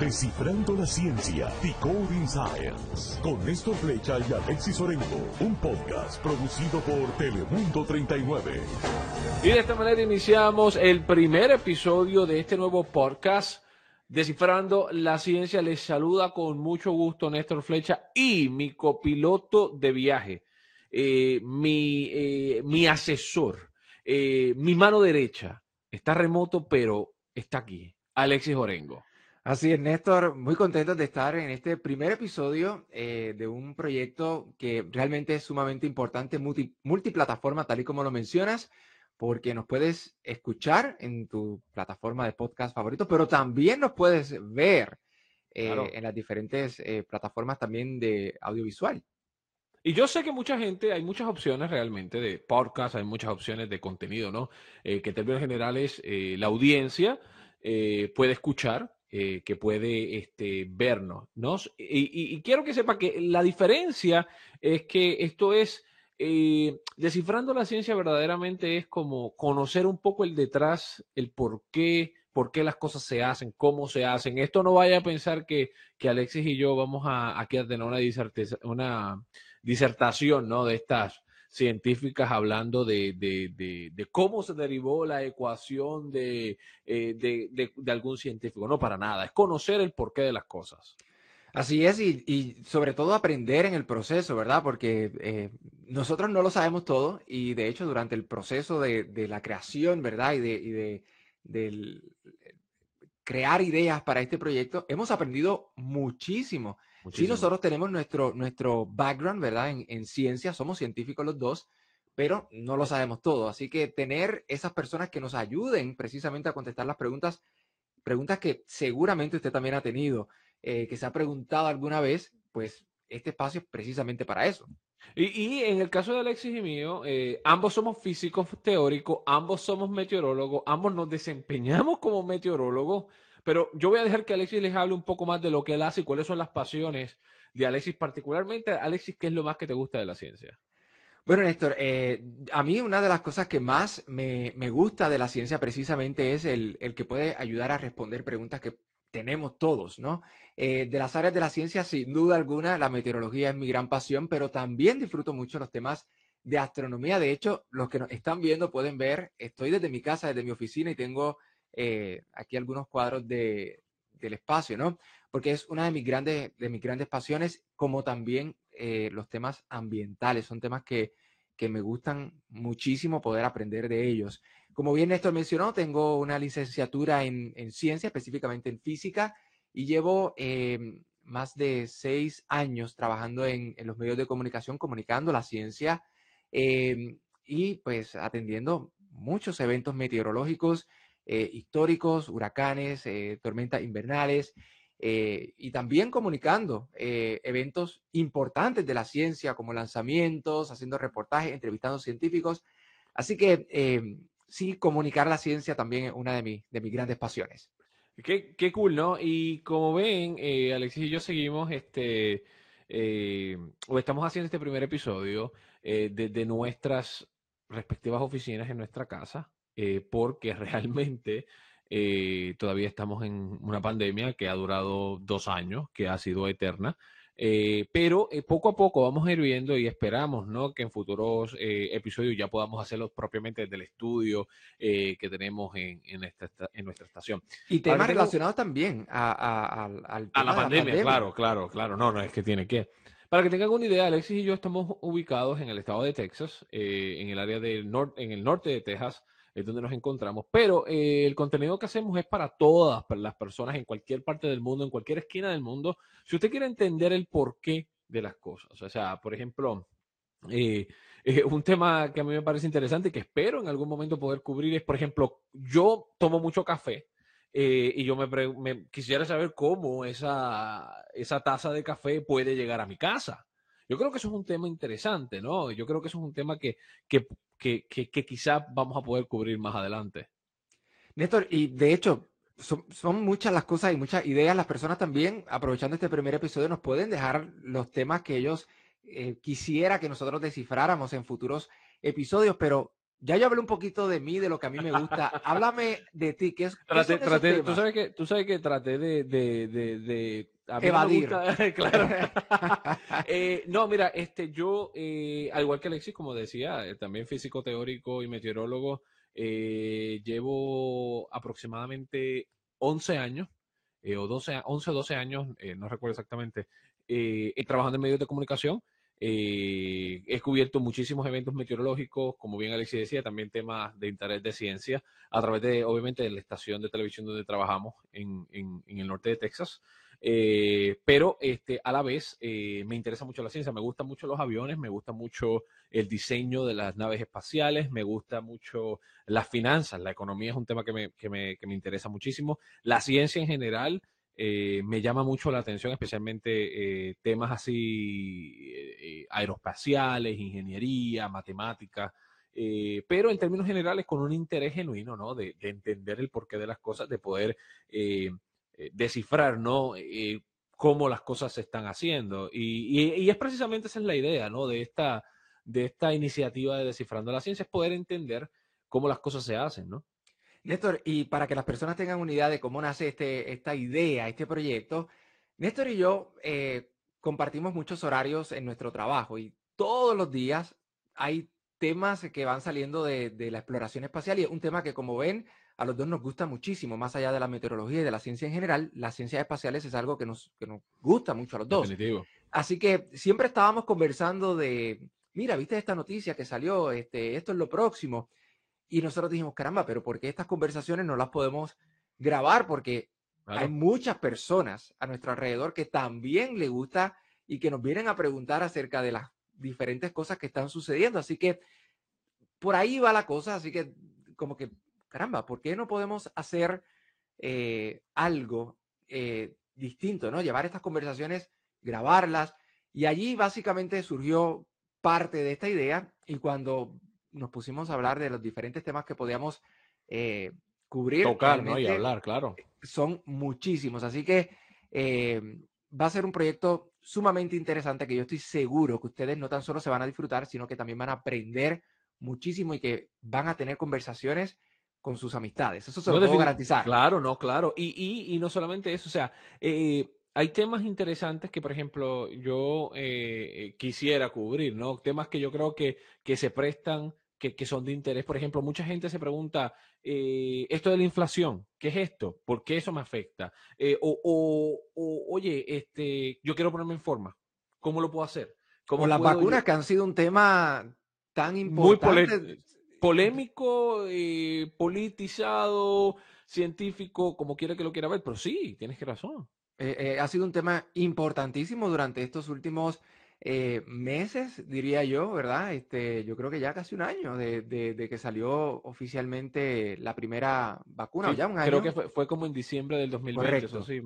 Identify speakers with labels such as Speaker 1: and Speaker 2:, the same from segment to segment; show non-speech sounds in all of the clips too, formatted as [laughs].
Speaker 1: Descifrando la ciencia, Decoding Science, con Néstor Flecha y Alexis Orengo, un podcast producido por Telemundo 39.
Speaker 2: Y de esta manera iniciamos el primer episodio de este nuevo podcast. Descifrando la ciencia, les saluda con mucho gusto Néstor Flecha y mi copiloto de viaje, eh, mi, eh, mi asesor, eh, mi mano derecha. Está remoto, pero está aquí, Alexis Orengo.
Speaker 3: Así es, Néstor, muy contento de estar en este primer episodio eh, de un proyecto que realmente es sumamente importante, multiplataforma, tal y como lo mencionas, porque nos puedes escuchar en tu plataforma de podcast favorito, pero también nos puedes ver eh, en las diferentes eh, plataformas también de audiovisual.
Speaker 2: Y yo sé que mucha gente, hay muchas opciones realmente de podcast, hay muchas opciones de contenido, ¿no? que en términos generales la audiencia puede escuchar, eh, que puede este, vernos. ¿no? Y, quiero que sepa que la diferencia es que esto es, eh, descifrando la ciencia verdaderamente es como conocer un poco el detrás, el por qué, por qué las cosas se hacen, cómo se hacen. Esto no vaya a pensar que, que Alexis y yo vamos a, a tener una, una disertación ¿no? de estas científicas hablando de, de, cómo se derivó la ecuación eh, de, algún científico. No, para nada. Es conocer el porqué de las cosas.
Speaker 3: Así es, y, sobre todo aprender en el proceso, ¿verdad? Porque eh, nosotros no lo sabemos todo y de hecho durante el proceso de, la creación, ¿verdad? Y de, de crear ideas para este proyecto, hemos aprendido muchísimo. Sí, nosotros tenemos nuestro, nuestro background, ¿verdad? En, en ciencia, somos científicos los dos, pero no lo sabemos todo. Así que tener esas personas que nos ayuden precisamente a contestar las preguntas, preguntas que seguramente usted también ha tenido, eh, que se ha preguntado alguna vez, pues este espacio es precisamente para eso.
Speaker 2: Y, y en el caso de Alexis y mío, eh, ambos somos físicos teóricos, ambos somos meteorólogos, ambos nos desempeñamos como meteorólogos. Pero yo voy a dejar que Alexis les hable un poco más de lo que él hace y cuáles son las pasiones de Alexis, particularmente. Alexis, ¿qué es lo más que te gusta de la ciencia?
Speaker 3: Bueno, Néstor, eh, a mí una de las cosas que más me, gusta de la ciencia precisamente es el, que puede ayudar a responder preguntas que tenemos todos, ¿no? Eh, de las áreas de la ciencia, sin duda alguna, la meteorología es mi gran pasión, pero también disfruto mucho los temas de astronomía. De hecho, los que nos están viendo pueden ver, estoy desde mi casa, desde mi oficina y tengo eh, aquí algunos cuadros de, del espacio, ¿no? Porque es una de mis grandes, de mis grandes pasiones, como también eh, los temas ambientales, son temas que, que me gustan muchísimo poder aprender de ellos. Como bien Néstor mencionó, tengo una licenciatura en, en ciencia, específicamente en física, y llevo em, más de seis años trabajando en, en, los medios de comunicación, comunicando la ciencia em, y pues atendiendo muchos eventos meteorológicos eh, históricos, huracanes, eh, tormentas invernales, eh, y también comunicando eventos importantes de la ciencia como lanzamientos, haciendo reportajes, entrevistando científicos. Así que sí, comunicar la ciencia también es una de, mis, de mis grandes pasiones.
Speaker 2: Qué, qué, cool, ¿no? Y como ven, Alexis y yo seguimos este, o estamos haciendo este primer episodio desde nuestras respectivas oficinas en nuestra casa. Eh, porque realmente eh, todavía estamos en una pandemia que ha durado dos años, que ha sido eterna. Eh, pero poco a poco vamos a ir viendo y esperamos ¿no? que en futuros episodios ya podamos hacerlos propiamente desde el estudio que tenemos en, en, en, nuestra estación.
Speaker 3: Y temas relacionados también a,
Speaker 2: a, la, pandemia, claro, claro, claro. No, no es que tiene que. Para que tengan una idea, Alexis y yo estamos ubicados en el estado de Texas, en el área del norte, en el norte de Texas es donde nos encontramos. Pero eh, el contenido que hacemos es para todas las personas en cualquier parte del mundo, en cualquier esquina del mundo. Si usted quiere entender el porqué de las cosas, o sea, por ejemplo, eh, eh, un tema que a mí me parece interesante y que espero en algún momento poder cubrir es, por ejemplo, yo tomo mucho café. y yo me, quisiera saber cómo esa, esa taza de café puede llegar a mi casa. Yo creo que eso es un tema interesante, ¿no? Yo creo que eso es un tema que, que, que, que, quizá vamos a poder cubrir más adelante.
Speaker 3: Néstor, y de hecho, son, son, muchas las cosas y muchas ideas. Las personas también, aprovechando este primer episodio, nos pueden dejar los temas que ellos eh, quisiera que nosotros descifráramos en futuros episodios, pero ya yo hablé un poquito de mí, de lo que a mí me gusta. [laughs] Háblame de ti, ¿qué es?
Speaker 2: Traté, traté, tú sabes que, tú sabes que traté de, de, de, de
Speaker 3: Evadir. [laughs]
Speaker 2: claro. eh, no, mira, este, yo, eh, al igual que Alexis, como decía, eh, también físico teórico y meteorólogo, eh, llevo aproximadamente 11 años, o 12, 11 o 12 años, no recuerdo exactamente, trabajando en medios de comunicación. He cubierto muchísimos eventos meteorológicos, como bien Alexis decía, también temas de interés de ciencia, a través de, obviamente, de la estación de televisión donde trabajamos en, en, en el norte de Texas. Eh, pero este, a la vez eh, me interesa mucho la ciencia, me gustan mucho los aviones, me gusta mucho el diseño de las naves espaciales, me gusta mucho las finanzas, la economía es un tema que me, que me, que me interesa muchísimo, la ciencia en general. Eh, me llama mucho la atención, especialmente temas así aeroespaciales, ingeniería, matemáticas, pero en términos generales con un interés genuino, ¿no? De entender el porqué de las cosas, de poder eh, descifrar, ¿no? Eh, cómo las cosas se están haciendo. Y, es precisamente esa es la idea, ¿no? De esta, de esta iniciativa de Descifrando la Ciencia, es poder entender cómo las cosas se hacen, ¿no?
Speaker 3: Néstor, y para que las personas tengan una idea de cómo nace este, esta idea, este proyecto, Néstor y yo eh, compartimos muchos horarios en nuestro trabajo y todos los días hay temas que van saliendo de, de la exploración espacial y es un tema que como ven a los dos nos gusta muchísimo, más allá de la meteorología y de la ciencia en general, las ciencias espaciales es algo que nos, que nos gusta mucho a los dos.
Speaker 2: Definitivo.
Speaker 3: Así que siempre estábamos conversando de, mira, viste esta noticia que salió, este, esto es lo próximo. Y nosotros dijimos, caramba, pero ¿por qué estas conversaciones no las podemos grabar? Porque claro. hay muchas personas a nuestro alrededor que también le gusta y que nos vienen a preguntar acerca de las diferentes cosas que están sucediendo. Así que por ahí va la cosa. Así que como que caramba, ¿por qué no podemos hacer eh, algo eh, distinto, ¿no? Llevar estas conversaciones, grabarlas. Y allí básicamente surgió parte de esta idea y cuando nos pusimos a hablar de los diferentes temas que podíamos eh, cubrir.
Speaker 2: Tocar, ¿no? Y hablar, claro.
Speaker 3: Son muchísimos. Así que eh, va a ser un proyecto sumamente interesante que yo estoy seguro que ustedes no tan solo se van a disfrutar, sino que también van a aprender muchísimo y que van a tener conversaciones con sus amistades. Eso se lo no, puedo garantizar.
Speaker 2: Claro, no, claro. Y, y, y no solamente eso, o sea, eh, hay temas interesantes que, por ejemplo, yo eh, quisiera cubrir, ¿no? Temas que yo creo que, que se prestan, que, que son de interés. Por ejemplo, mucha gente se pregunta, eh, esto de la inflación, ¿qué es esto? ¿Por qué eso me afecta? Eh, o, o, o, oye, este, yo quiero ponerme en forma. ¿Cómo lo puedo hacer? ¿Cómo
Speaker 3: o las vacunas
Speaker 2: yo?
Speaker 3: que han sido un tema tan importante.
Speaker 2: Muy polémico, eh, politizado, científico, como quiera que lo quiera ver, pero sí, tienes que razón.
Speaker 3: Eh, eh, ha sido un tema importantísimo durante estos últimos meses, diría yo, ¿verdad? Este, yo creo que ya casi un año de, de, de que salió oficialmente la primera vacuna,
Speaker 2: sí,
Speaker 3: ya un año.
Speaker 2: Creo que fue, fue, como en diciembre del 2020,
Speaker 3: Correcto.
Speaker 2: eso sí.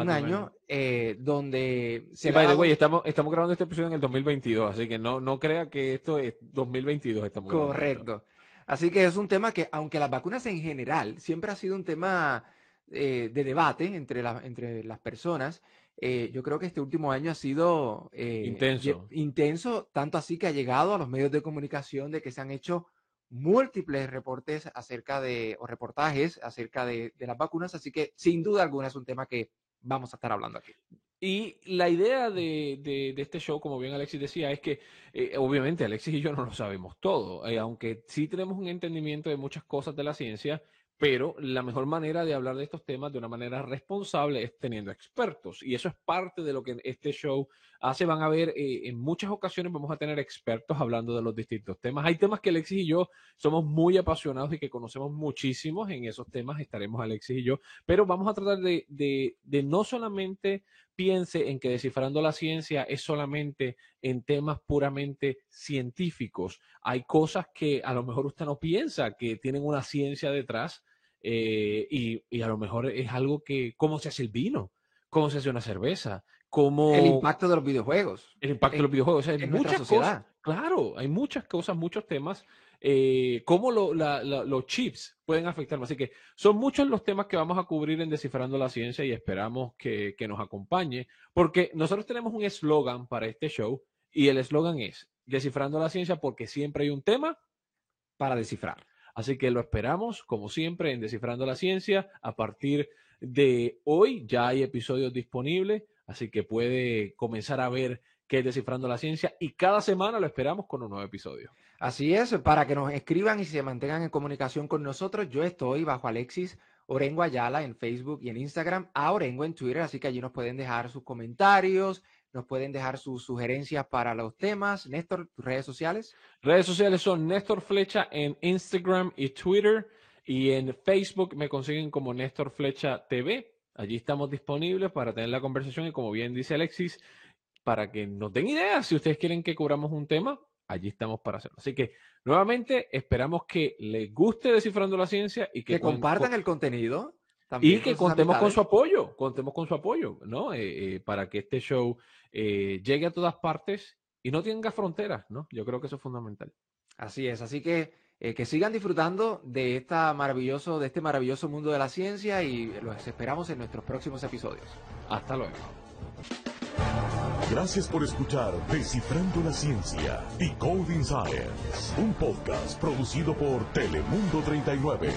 Speaker 3: Un año eh, donde
Speaker 2: se sí, by the way, estamos, estamos grabando este episodio en el 2022, así que no, no crea que esto es 2022. Estamos
Speaker 3: Correcto. Así que es un tema que, aunque las vacunas en general siempre ha sido un tema eh, de debate entre, la, entre las personas, eh, yo creo que este último año ha sido
Speaker 2: eh, intenso.
Speaker 3: intenso, tanto así que ha llegado a los medios de comunicación de que se han hecho múltiples reportes acerca de, o reportajes acerca de, de las vacunas, así que sin duda alguna es un tema que vamos a estar hablando aquí.
Speaker 2: Y la idea de, de, este show, como bien Alexis decía, es que eh, obviamente Alexis y yo no lo sabemos todo, eh, aunque sí tenemos un entendimiento de muchas cosas de la ciencia, pero la mejor manera de hablar de estos temas de una manera responsable es teniendo expertos. Y eso es parte de lo que este show hace. Van a ver, eh, en muchas ocasiones vamos a tener expertos hablando de los distintos temas. Hay temas que Alexis y yo somos muy apasionados y que conocemos muchísimos. En esos temas estaremos Alexis y yo. Pero vamos a tratar de, de no solamente piense en que descifrando la ciencia es solamente en temas puramente científicos. Hay cosas que a lo mejor usted no piensa que tienen una ciencia detrás eh, y, y, a lo mejor es algo que, ¿cómo se hace el vino? ¿Cómo se hace una cerveza? ¿Cómo...
Speaker 3: El impacto de los videojuegos.
Speaker 2: El impacto en, de los videojuegos. O sea, hay muchas cosas. Claro, hay muchas cosas, muchos temas. Eh, cómo los chips pueden afectarnos. Así que son muchos los temas que vamos a cubrir en Descifrando la Ciencia y esperamos que nos acompañe, porque nosotros tenemos un eslogan para este show y el eslogan es Descifrando la Ciencia porque siempre hay un tema
Speaker 3: para descifrar.
Speaker 2: Así que lo esperamos, como siempre, en Descifrando la Ciencia. A partir de hoy ya hay episodios disponibles, así que puede comenzar a ver qué es Descifrando la Ciencia y cada semana lo esperamos con un nuevo episodio.
Speaker 3: Así es, para que nos escriban y se mantengan en comunicación con nosotros, yo estoy bajo Alexis Orengo Ayala en Facebook y en Instagram, a Orengo en Twitter, así que allí nos pueden dejar sus comentarios, nos pueden dejar sus sugerencias para los temas. Néstor, tus redes sociales.
Speaker 2: Redes sociales son Néstor Flecha en Instagram y Twitter. Y en Facebook me consiguen como Néstor Flecha TV. Allí estamos disponibles para tener la conversación y como bien dice Alexis, para que nos den ideas si ustedes quieren que cubramos un tema, allí estamos para hacerlo. Así que nuevamente esperamos que les guste Descifrando la Ciencia y que,
Speaker 3: que compartan el contenido
Speaker 2: y que contemos con su apoyo, contemos con su apoyo, ¿no? Eh, eh, para que este show eh, llegue a todas partes y no tenga fronteras, ¿no? Yo creo que eso es fundamental.
Speaker 3: Así es, así que que sigan disfrutando de, esta maravilloso, de este maravilloso mundo de la ciencia y los esperamos en nuestros próximos episodios.
Speaker 2: Hasta luego.
Speaker 1: Gracias por escuchar Descifrando la Ciencia, Decoding Science, un podcast producido por Telemundo 39.